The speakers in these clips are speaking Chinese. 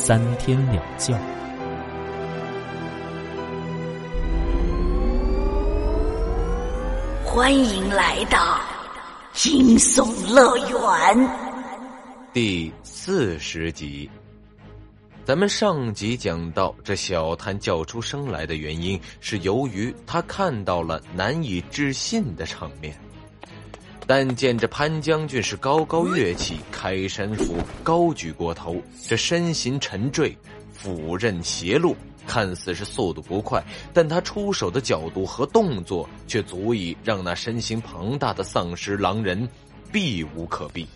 三天两觉，欢迎来到惊悚乐园第四十集。咱们上集讲到，这小摊叫出声来的原因是由于他看到了难以置信的场面。但见这潘将军是高高跃起，开山斧高举过头，这身形沉坠，斧刃斜落，看似是速度不快，但他出手的角度和动作却足以让那身形庞大的丧尸狼人避无可避。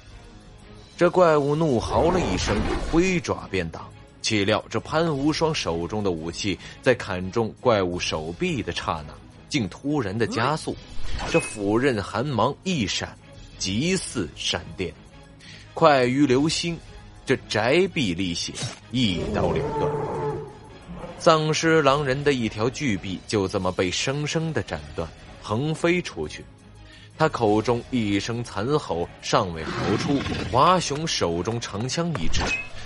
这怪物怒嚎了一声，挥爪便挡，岂料这潘无双手中的武器在砍中怪物手臂的刹那，竟突然的加速。这斧刃寒芒一闪，极似闪电，快于流星。这宅壁立血，一刀两断。丧尸狼人的一条巨臂就这么被生生的斩断，横飞出去。他口中一声残吼尚未嚎出，华雄手中长枪一支，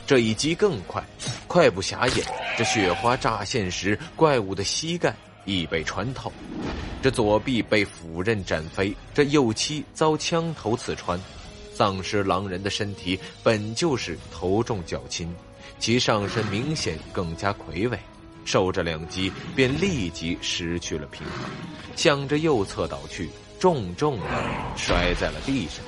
这一击更快，快不暇眼。这雪花乍现时，怪物的膝盖。已被穿透，这左臂被斧刃斩飞，这右膝遭枪头刺穿。丧尸狼人的身体本就是头重脚轻，其上身明显更加魁伟，受这两击便立即失去了平衡，向着右侧倒去，重重的摔在了地上。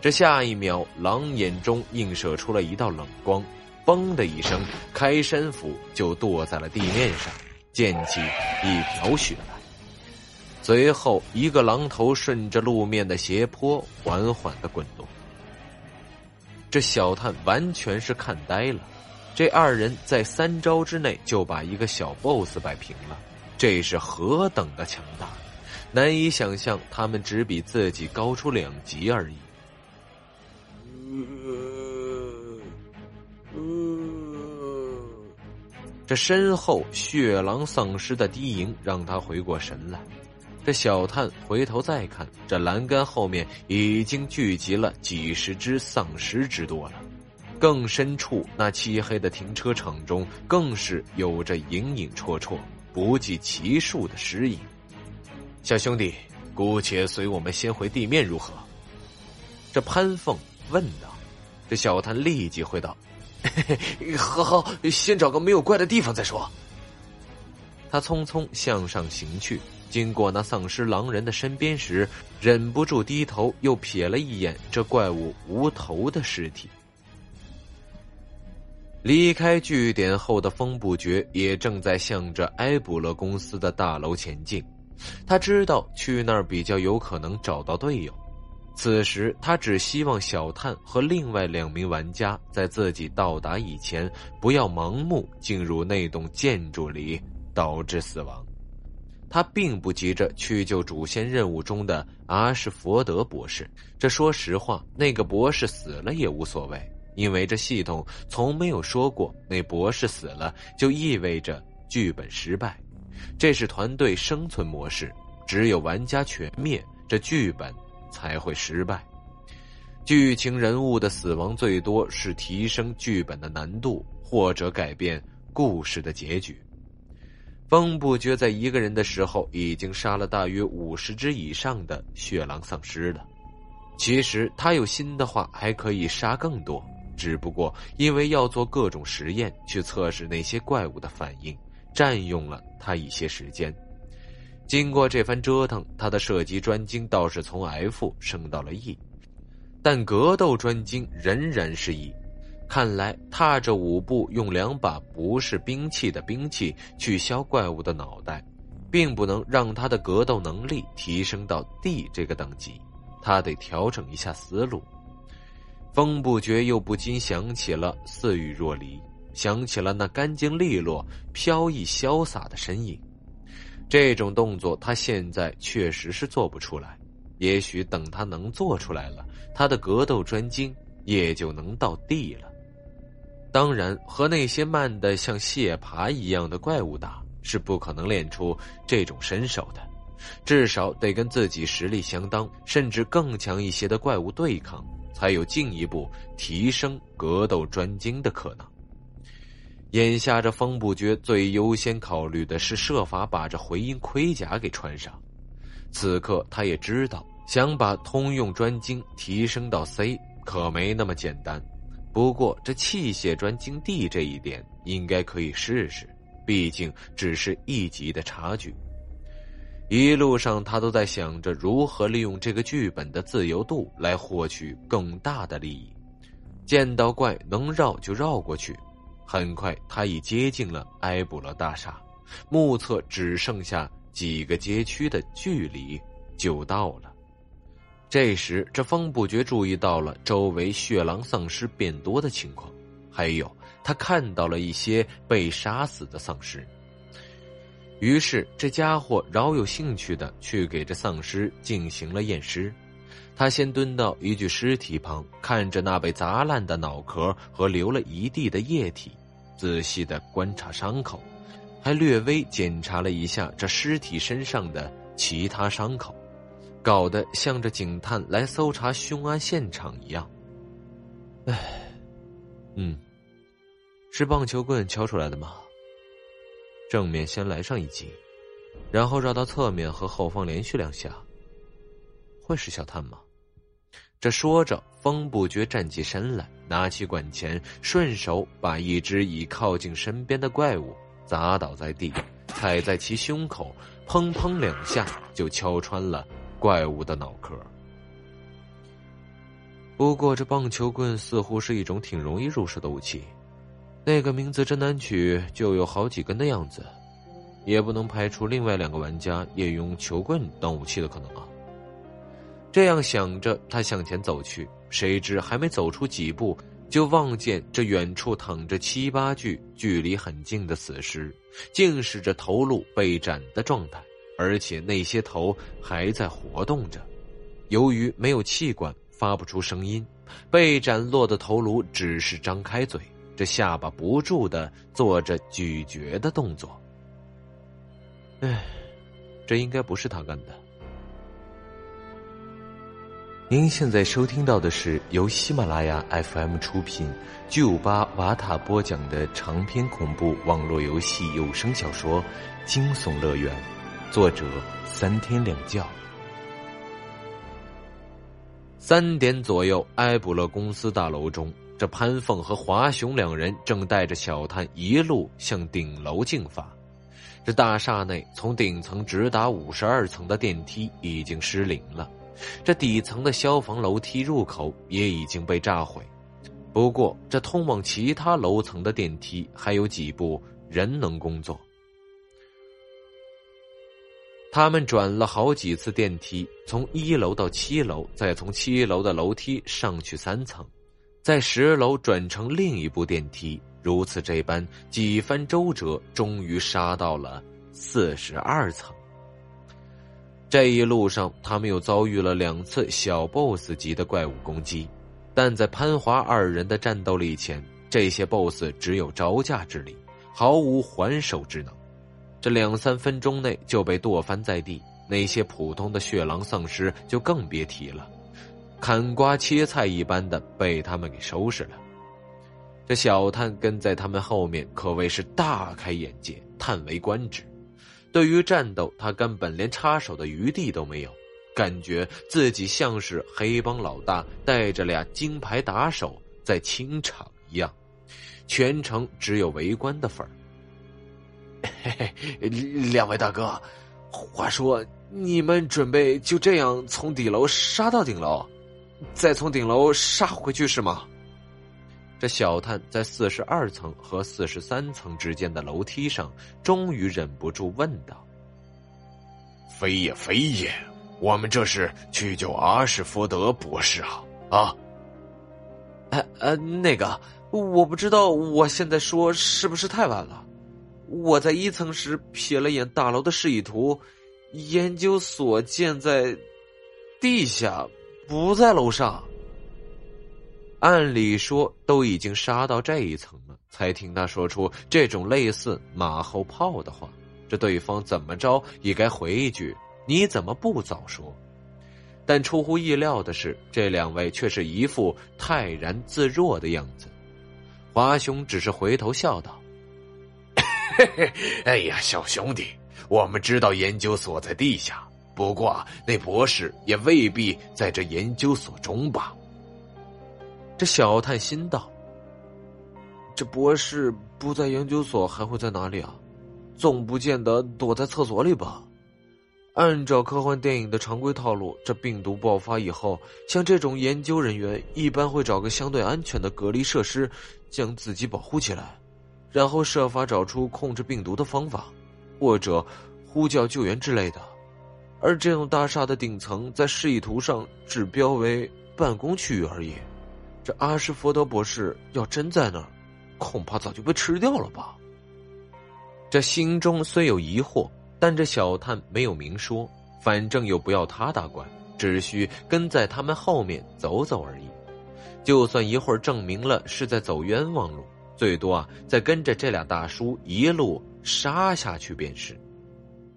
这下一秒，狼眼中映射出了一道冷光，嘣的一声，开山斧就剁在了地面上。溅起一条血来，随后一个狼头顺着路面的斜坡缓缓的滚动。这小探完全是看呆了，这二人在三招之内就把一个小 BOSS 摆平了，这是何等的强大！难以想象，他们只比自己高出两级而已。这身后血狼丧尸的低吟让他回过神来，这小探回头再看，这栏杆后面已经聚集了几十只丧尸之多了，更深处那漆黑的停车场中更是有着影影绰绰、不计其数的尸影。小兄弟，姑且随我们先回地面如何？这潘凤问道。这小探立即回道。好好，先找个没有怪的地方再说。他匆匆向上行去，经过那丧尸狼人的身边时，忍不住低头又瞥了一眼这怪物无头的尸体。离开据点后的风不绝也正在向着埃布勒公司的大楼前进，他知道去那儿比较有可能找到队友。此时，他只希望小探和另外两名玩家在自己到达以前，不要盲目进入那栋建筑里，导致死亡。他并不急着去救主线任务中的阿什佛德博士。这说实话，那个博士死了也无所谓，因为这系统从没有说过那博士死了就意味着剧本失败。这是团队生存模式，只有玩家全灭，这剧本。才会失败。剧情人物的死亡最多是提升剧本的难度，或者改变故事的结局。风不觉在一个人的时候已经杀了大约五十只以上的血狼丧尸了。其实他有心的话还可以杀更多，只不过因为要做各种实验去测试那些怪物的反应，占用了他一些时间。经过这番折腾，他的射击专精倒是从 F 升到了 E，但格斗专精仍然是 E。看来踏着五步用两把不是兵器的兵器去削怪物的脑袋，并不能让他的格斗能力提升到 D 这个等级。他得调整一下思路。风不觉又不禁想起了似雨若离，想起了那干净利落、飘逸潇洒的身影。这种动作他现在确实是做不出来，也许等他能做出来了，他的格斗专精也就能到地了。当然，和那些慢的像蟹爬一样的怪物打，是不可能练出这种身手的。至少得跟自己实力相当，甚至更强一些的怪物对抗，才有进一步提升格斗专精的可能。眼下这风不绝最优先考虑的是设法把这回音盔甲给穿上。此刻他也知道，想把通用专精提升到 C 可没那么简单。不过这器械专精 D 这一点应该可以试试，毕竟只是一级的差距。一路上，他都在想着如何利用这个剧本的自由度来获取更大的利益。见到怪能绕就绕过去。很快，他已接近了埃布勒大厦，目测只剩下几个街区的距离就到了。这时，这风不觉注意到了周围血狼丧尸变多的情况，还有他看到了一些被杀死的丧尸。于是，这家伙饶有兴趣的去给这丧尸进行了验尸。他先蹲到一具尸体旁，看着那被砸烂的脑壳和流了一地的液体，仔细的观察伤口，还略微检查了一下这尸体身上的其他伤口，搞得像这警探来搜查凶案现场一样。唉，嗯，是棒球棍敲出来的吗？正面先来上一击，然后绕到侧面和后方连续两下。会是小探吗？这说着，风不觉站起身来，拿起管钳，顺手把一只已靠近身边的怪物砸倒在地，踩在其胸口，砰砰两下就敲穿了怪物的脑壳。不过，这棒球棍似乎是一种挺容易入手的武器。那个名字真难取，就有好几根的样子，也不能排除另外两个玩家也用球棍当武器的可能啊。这样想着，他向前走去，谁知还没走出几步，就望见这远处躺着七八具距离很近的死尸，竟是这头颅被斩的状态，而且那些头还在活动着。由于没有气管，发不出声音，被斩落的头颅只是张开嘴。这下巴不住的做着咀嚼的动作。唉，这应该不是他干的。您现在收听到的是由喜马拉雅 FM 出品、巨五八瓦塔播讲的长篇恐怖网络游戏有声小说《惊悚乐园》，作者三天两觉。三点左右，埃布勒公司大楼中。这潘凤和华雄两人正带着小探一路向顶楼进发。这大厦内，从顶层直达五十二层的电梯已经失灵了，这底层的消防楼梯入口也已经被炸毁。不过，这通往其他楼层的电梯还有几部仍能工作。他们转了好几次电梯，从一楼到七楼，再从七楼的楼梯上去三层。在十楼转乘另一部电梯，如此这般几番周折，终于杀到了四十二层。这一路上，他们又遭遇了两次小 BOSS 级的怪物攻击，但在潘华二人的战斗力前，这些 BOSS 只有招架之力，毫无还手之能。这两三分钟内就被剁翻在地，那些普通的血狼丧尸就更别提了。砍瓜切菜一般的被他们给收拾了。这小探跟在他们后面，可谓是大开眼界，叹为观止。对于战斗，他根本连插手的余地都没有，感觉自己像是黑帮老大带着俩金牌打手在清场一样，全程只有围观的份儿。嘿嘿，两位大哥，话说你们准备就这样从底楼杀到顶楼？再从顶楼杀回去是吗？这小探在四十二层和四十三层之间的楼梯上，终于忍不住问道：“非也非也，我们这是去救阿什福德博士啊！啊！呃呃，那个我不知道我现在说是不是太晚了。我在一层时瞥了眼大楼的示意图，研究所建在地下，不在楼上。按理说都已经杀到这一层了，才听他说出这种类似马后炮的话，这对方怎么着也该回一句：“你怎么不早说？”但出乎意料的是，这两位却是一副泰然自若的样子。华雄只是回头笑道：“，哎呀，小兄弟，我们知道研究所在地下，不过那博士也未必在这研究所中吧？”这小探心道：“这博士不在研究所，还会在哪里啊？总不见得躲在厕所里吧？按照科幻电影的常规套路，这病毒爆发以后，像这种研究人员一般会找个相对安全的隔离设施，将自己保护起来，然后设法找出控制病毒的方法，或者呼叫救援之类的。而这栋大厦的顶层在示意图上只标为办公区域而已。”这阿什福德博士要真在那儿，恐怕早就被吃掉了吧。这心中虽有疑惑，但这小探没有明说，反正又不要他打管，只需跟在他们后面走走而已。就算一会儿证明了是在走冤枉路，最多啊，再跟着这俩大叔一路杀下去便是。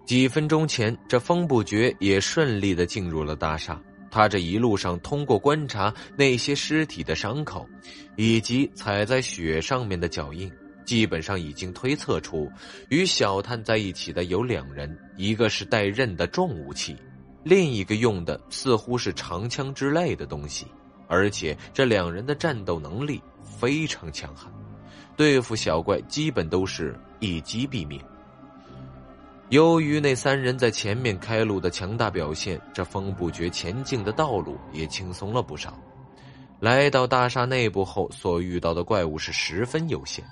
几分钟前，这风不绝也顺利的进入了大厦。他这一路上通过观察那些尸体的伤口，以及踩在雪上面的脚印，基本上已经推测出与小探在一起的有两人，一个是带刃的重武器，另一个用的似乎是长枪之类的东西，而且这两人的战斗能力非常强悍，对付小怪基本都是一击毙命。由于那三人在前面开路的强大表现，这风不绝前进的道路也轻松了不少。来到大厦内部后，所遇到的怪物是十分有限。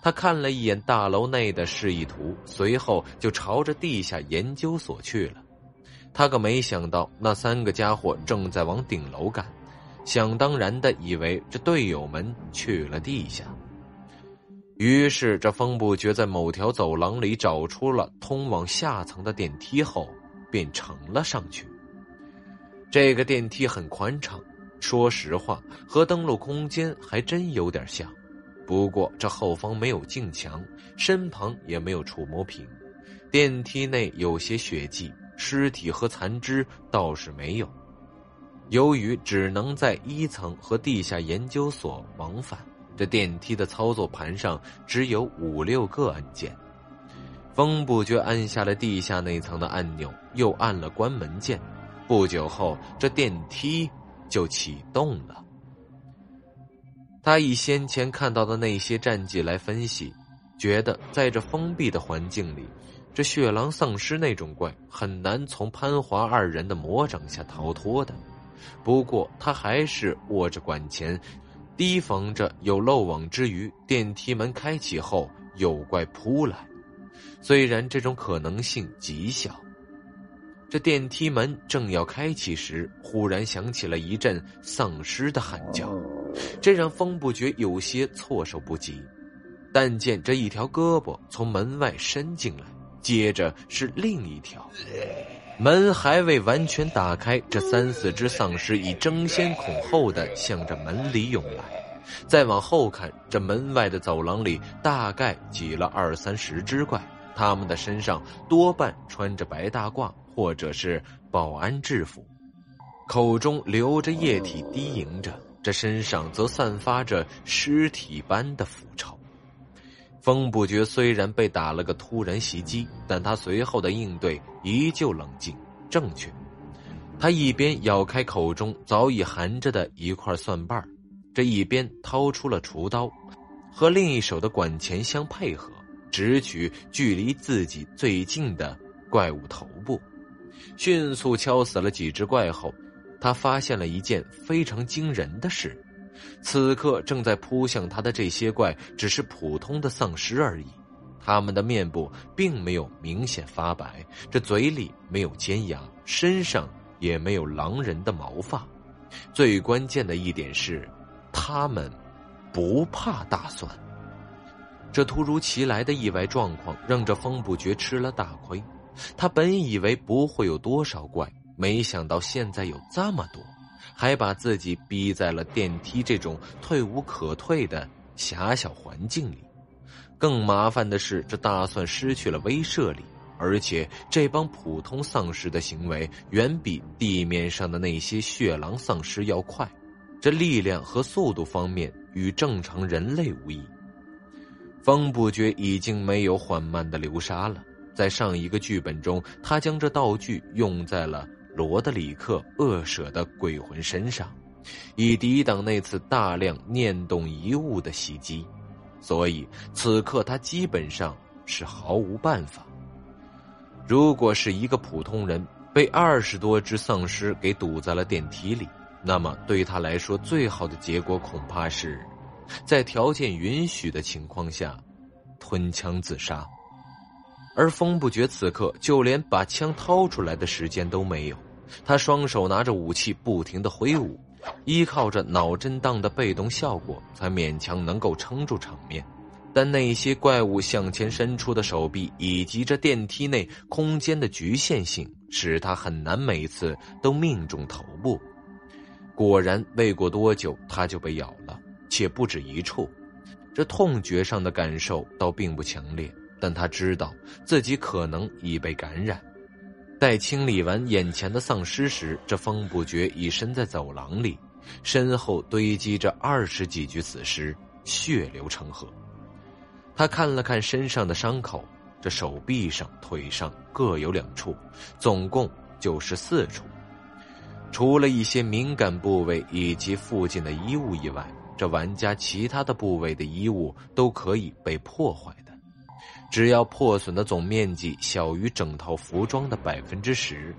他看了一眼大楼内的示意图，随后就朝着地下研究所去了。他可没想到，那三个家伙正在往顶楼赶，想当然的以为这队友们去了地下。于是，这风不觉在某条走廊里找出了通往下层的电梯后，便乘了上去。这个电梯很宽敞，说实话，和登陆空间还真有点像。不过，这后方没有镜墙，身旁也没有触摸屏，电梯内有些血迹，尸体和残肢倒是没有。由于只能在一层和地下研究所往返。这电梯的操作盘上只有五六个按键，风不觉按下了地下那层的按钮，又按了关门键。不久后，这电梯就启动了。他以先前看到的那些战绩来分析，觉得在这封闭的环境里，这血狼丧尸那种怪很难从潘华二人的魔掌下逃脱的。不过，他还是握着管钳。提防着有漏网之鱼，电梯门开启后有怪扑来。虽然这种可能性极小，这电梯门正要开启时，忽然响起了一阵丧尸的喊叫，这让风不觉有些措手不及。但见这一条胳膊从门外伸进来，接着是另一条。门还未完全打开，这三四只丧尸已争先恐后的向着门里涌来。再往后看，这门外的走廊里大概挤了二三十只怪，他们的身上多半穿着白大褂或者是保安制服，口中流着液体低吟着，这身上则散发着尸体般的腐臭。风不觉虽然被打了个突然袭击，但他随后的应对依旧冷静正确。他一边咬开口中早已含着的一块蒜瓣这一边掏出了厨刀，和另一手的管钳相配合，直取距离自己最近的怪物头部，迅速敲死了几只怪后，他发现了一件非常惊人的事。此刻正在扑向他的这些怪，只是普通的丧尸而已。他们的面部并没有明显发白，这嘴里没有尖牙，身上也没有狼人的毛发。最关键的一点是，他们不怕大蒜。这突如其来的意外状况让这风不觉吃了大亏。他本以为不会有多少怪，没想到现在有这么多，还把自己逼在了电梯这种退无可退的狭小环境里。更麻烦的是，这大蒜失去了威慑力，而且这帮普通丧尸的行为远比地面上的那些血狼丧尸要快，这力量和速度方面与正常人类无异。风不觉已经没有缓慢的流沙了。在上一个剧本中，他将这道具用在了罗德里克恶舍的鬼魂身上，以抵挡那次大量念动遗物的袭击。所以此刻他基本上是毫无办法。如果是一个普通人被二十多只丧尸给堵在了电梯里，那么对他来说最好的结果恐怕是，在条件允许的情况下，吞枪自杀。而风不觉此刻就连把枪掏出来的时间都没有，他双手拿着武器不停的挥舞，依靠着脑震荡的被动效果，才勉强能够撑住场面。但那些怪物向前伸出的手臂，以及这电梯内空间的局限性，使他很难每次都命中头部。果然，未过多久，他就被咬了，且不止一处。这痛觉上的感受倒并不强烈。但他知道自己可能已被感染。待清理完眼前的丧尸时，这风不觉已身在走廊里，身后堆积着二十几具死尸，血流成河。他看了看身上的伤口，这手臂上、腿上各有两处，总共就是四处。除了一些敏感部位以及附近的衣物以外，这玩家其他的部位的衣物都可以被破坏的。只要破损的总面积小于整套服装的百分之十，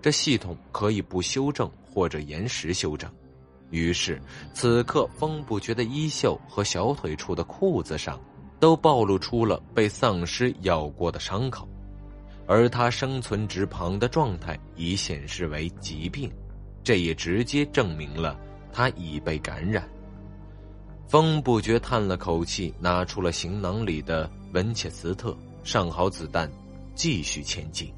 这系统可以不修正或者延时修正。于是，此刻风不觉的衣袖和小腿处的裤子上，都暴露出了被丧尸咬过的伤口，而他生存值旁的状态已显示为疾病，这也直接证明了他已被感染。风不觉叹了口气，拿出了行囊里的。文切斯特上好子弹，继续前进。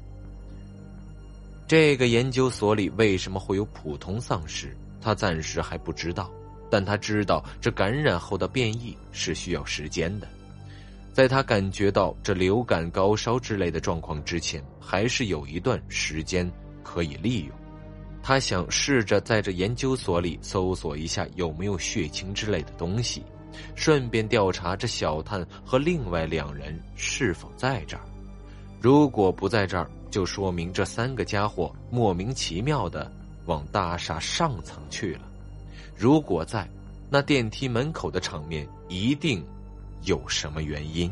这个研究所里为什么会有普通丧尸？他暂时还不知道，但他知道这感染后的变异是需要时间的。在他感觉到这流感、高烧之类的状况之前，还是有一段时间可以利用。他想试着在这研究所里搜索一下有没有血清之类的东西。顺便调查这小探和另外两人是否在这儿。如果不在这儿，就说明这三个家伙莫名其妙的往大厦上层去了。如果在，那电梯门口的场面一定有什么原因。